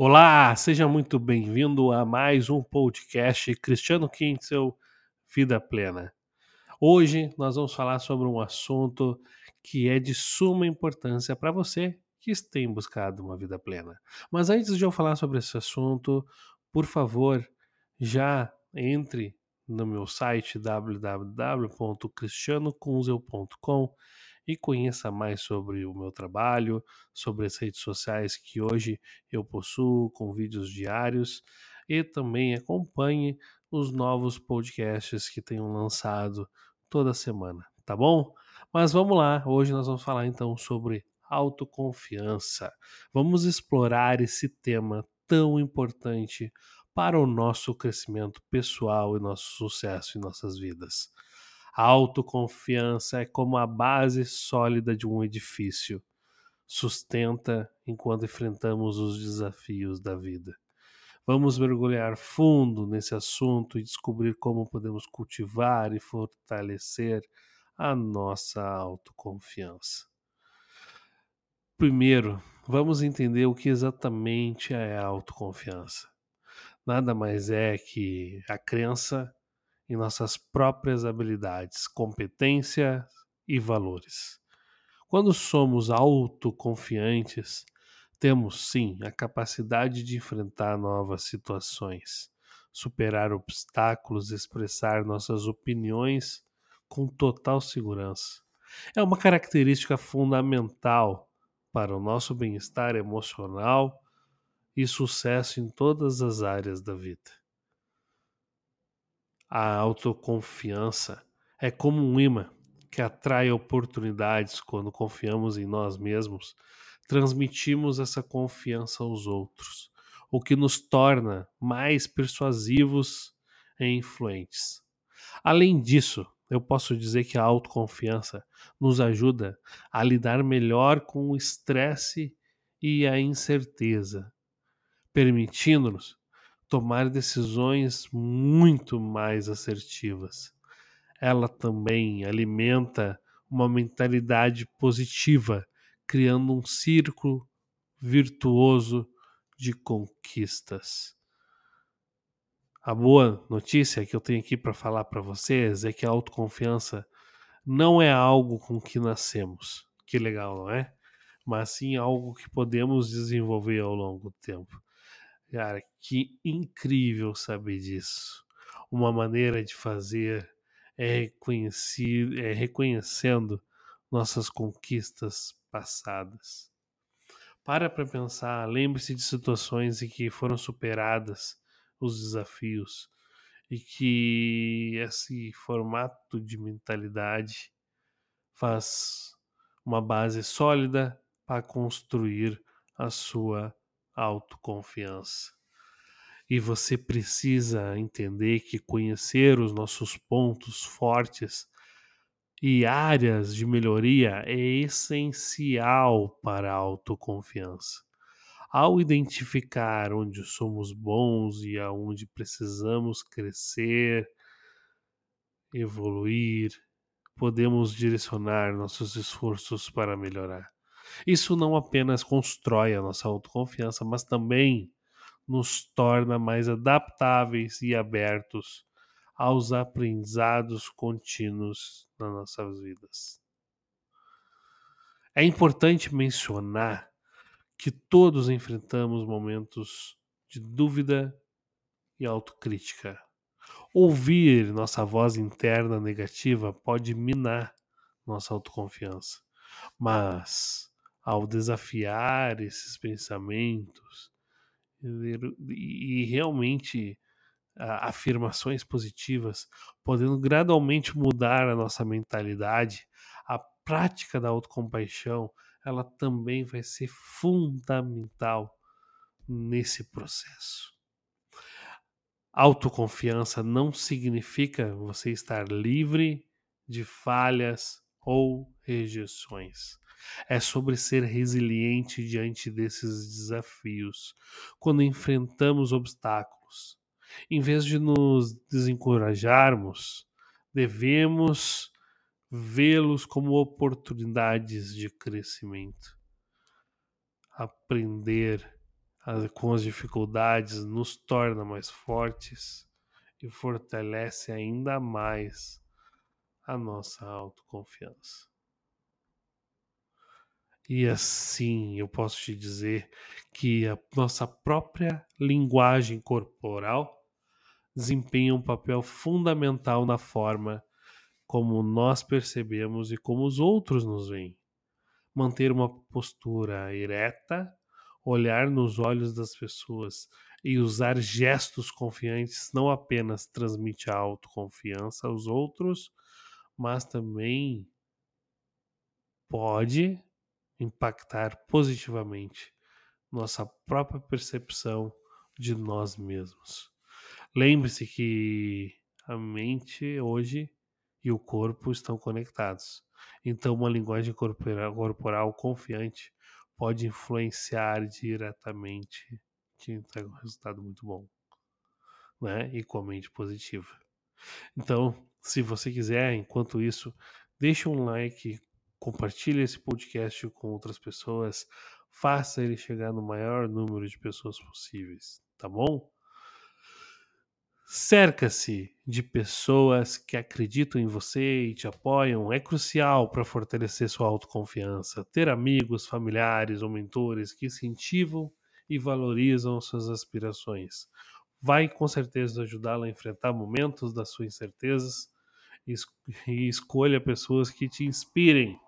Olá, seja muito bem-vindo a mais um podcast Cristiano Kintzel Vida Plena. Hoje nós vamos falar sobre um assunto que é de suma importância para você que tem buscado uma vida plena. Mas antes de eu falar sobre esse assunto, por favor, já entre no meu site www.cristianokunzel.com e conheça mais sobre o meu trabalho, sobre as redes sociais que hoje eu possuo com vídeos diários e também acompanhe os novos podcasts que tenho lançado toda semana, tá bom? Mas vamos lá, hoje nós vamos falar então sobre autoconfiança. Vamos explorar esse tema tão importante para o nosso crescimento pessoal e nosso sucesso em nossas vidas. A autoconfiança é como a base sólida de um edifício. Sustenta enquanto enfrentamos os desafios da vida. Vamos mergulhar fundo nesse assunto e descobrir como podemos cultivar e fortalecer a nossa autoconfiança. Primeiro, vamos entender o que exatamente é a autoconfiança. Nada mais é que a crença em nossas próprias habilidades, competências e valores. Quando somos autoconfiantes, temos sim a capacidade de enfrentar novas situações, superar obstáculos, expressar nossas opiniões com total segurança. É uma característica fundamental para o nosso bem-estar emocional e sucesso em todas as áreas da vida. A autoconfiança é como um imã que atrai oportunidades quando confiamos em nós mesmos, transmitimos essa confiança aos outros, o que nos torna mais persuasivos e influentes. Além disso, eu posso dizer que a autoconfiança nos ajuda a lidar melhor com o estresse e a incerteza, permitindo-nos tomar decisões muito mais assertivas. Ela também alimenta uma mentalidade positiva, criando um círculo virtuoso de conquistas. A boa notícia que eu tenho aqui para falar para vocês é que a autoconfiança não é algo com que nascemos. Que legal, não é? Mas sim algo que podemos desenvolver ao longo do tempo. Cara, que incrível saber disso. Uma maneira de fazer é, é reconhecendo nossas conquistas passadas. Para para pensar, lembre-se de situações em que foram superadas os desafios e que esse formato de mentalidade faz uma base sólida para construir a sua autoconfiança. E você precisa entender que conhecer os nossos pontos fortes e áreas de melhoria é essencial para a autoconfiança. Ao identificar onde somos bons e aonde precisamos crescer, evoluir, podemos direcionar nossos esforços para melhorar. Isso não apenas constrói a nossa autoconfiança, mas também nos torna mais adaptáveis e abertos aos aprendizados contínuos nas nossas vidas. É importante mencionar que todos enfrentamos momentos de dúvida e autocrítica. Ouvir nossa voz interna negativa pode minar nossa autoconfiança, mas ao desafiar esses pensamentos e, realmente afirmações positivas, podendo gradualmente mudar a nossa mentalidade, a prática da autocompaixão, ela também vai ser fundamental nesse processo. Autoconfiança não significa você estar livre de falhas ou rejeições. É sobre ser resiliente diante desses desafios, quando enfrentamos obstáculos. Em vez de nos desencorajarmos, devemos vê-los como oportunidades de crescimento. Aprender com as dificuldades, nos torna mais fortes e fortalece ainda mais a nossa autoconfiança. E assim eu posso te dizer que a nossa própria linguagem corporal desempenha um papel fundamental na forma como nós percebemos e como os outros nos veem. Manter uma postura ereta, olhar nos olhos das pessoas e usar gestos confiantes não apenas transmite a autoconfiança aos outros, mas também pode impactar positivamente nossa própria percepção de nós mesmos. Lembre-se que a mente hoje e o corpo estão conectados. Então, uma linguagem corporal, corporal confiante pode influenciar diretamente, te entrega um resultado muito bom, né? E com a mente positiva. Então, se você quiser, enquanto isso, deixe um like, compartilhe esse podcast com outras pessoas, faça ele chegar no maior número de pessoas possíveis, tá bom? Cerca-se de pessoas que acreditam em você e te apoiam. É crucial para fortalecer sua autoconfiança. Ter amigos, familiares ou mentores que incentivam e valorizam suas aspirações vai com certeza ajudá-la a enfrentar momentos das suas incertezas e escolha pessoas que te inspirem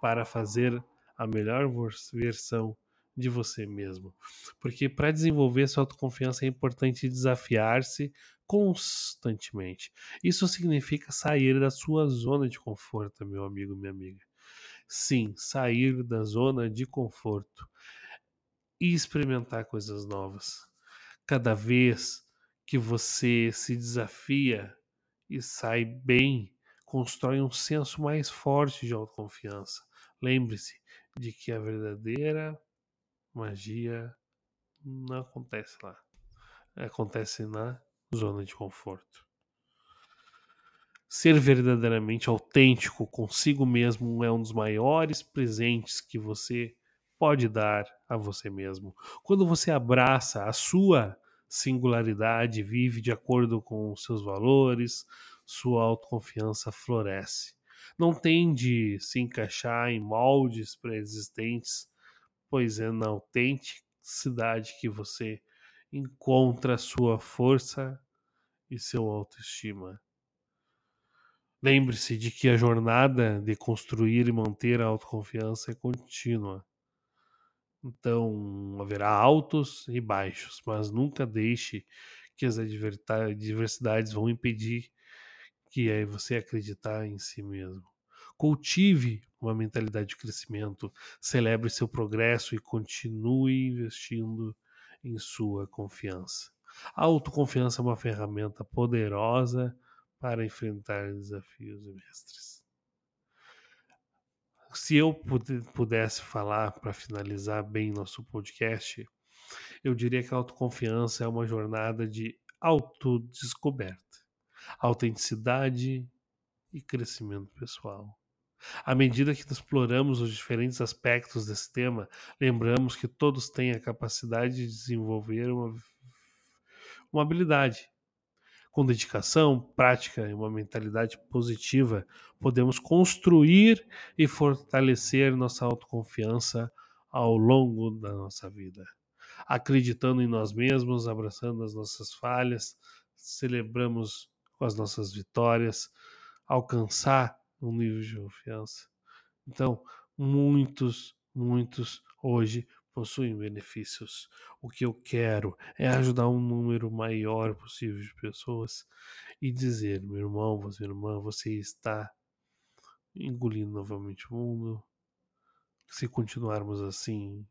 para fazer a melhor versão de você mesmo. Porque para desenvolver sua autoconfiança é importante desafiar-se constantemente. Isso significa sair da sua zona de conforto, meu amigo, minha amiga. Sim, sair da zona de conforto e experimentar coisas novas. Cada vez que você se desafia e sai bem, constrói um senso mais forte de autoconfiança. Lembre-se de que a verdadeira magia não acontece lá. Acontece na zona de conforto. Ser verdadeiramente autêntico consigo mesmo é um dos maiores presentes que você pode dar a você mesmo. Quando você abraça a sua singularidade, vive de acordo com os seus valores, sua autoconfiança floresce. Não tende se encaixar em moldes pré-existentes, pois é na autenticidade que você encontra sua força e seu autoestima. Lembre-se de que a jornada de construir e manter a autoconfiança é contínua. Então, haverá altos e baixos, mas nunca deixe que as adversidades vão impedir que você acreditar em si mesmo. Cultive uma mentalidade de crescimento, celebre seu progresso e continue investindo em sua confiança. A autoconfiança é uma ferramenta poderosa para enfrentar desafios e mestres se eu pudesse falar para finalizar bem nosso podcast, eu diria que a autoconfiança é uma jornada de autodescoberta, autenticidade e crescimento pessoal. À medida que exploramos os diferentes aspectos desse tema, lembramos que todos têm a capacidade de desenvolver uma, uma habilidade, com dedicação, prática e uma mentalidade positiva, podemos construir e fortalecer nossa autoconfiança ao longo da nossa vida. Acreditando em nós mesmos, abraçando as nossas falhas, celebramos com as nossas vitórias, alcançar um nível de confiança. Então, muitos, muitos hoje possuem benefícios. O que eu quero é ajudar um número maior possível de pessoas e dizer, meu irmão, você irmã, você está engolindo novamente o mundo. Se continuarmos assim,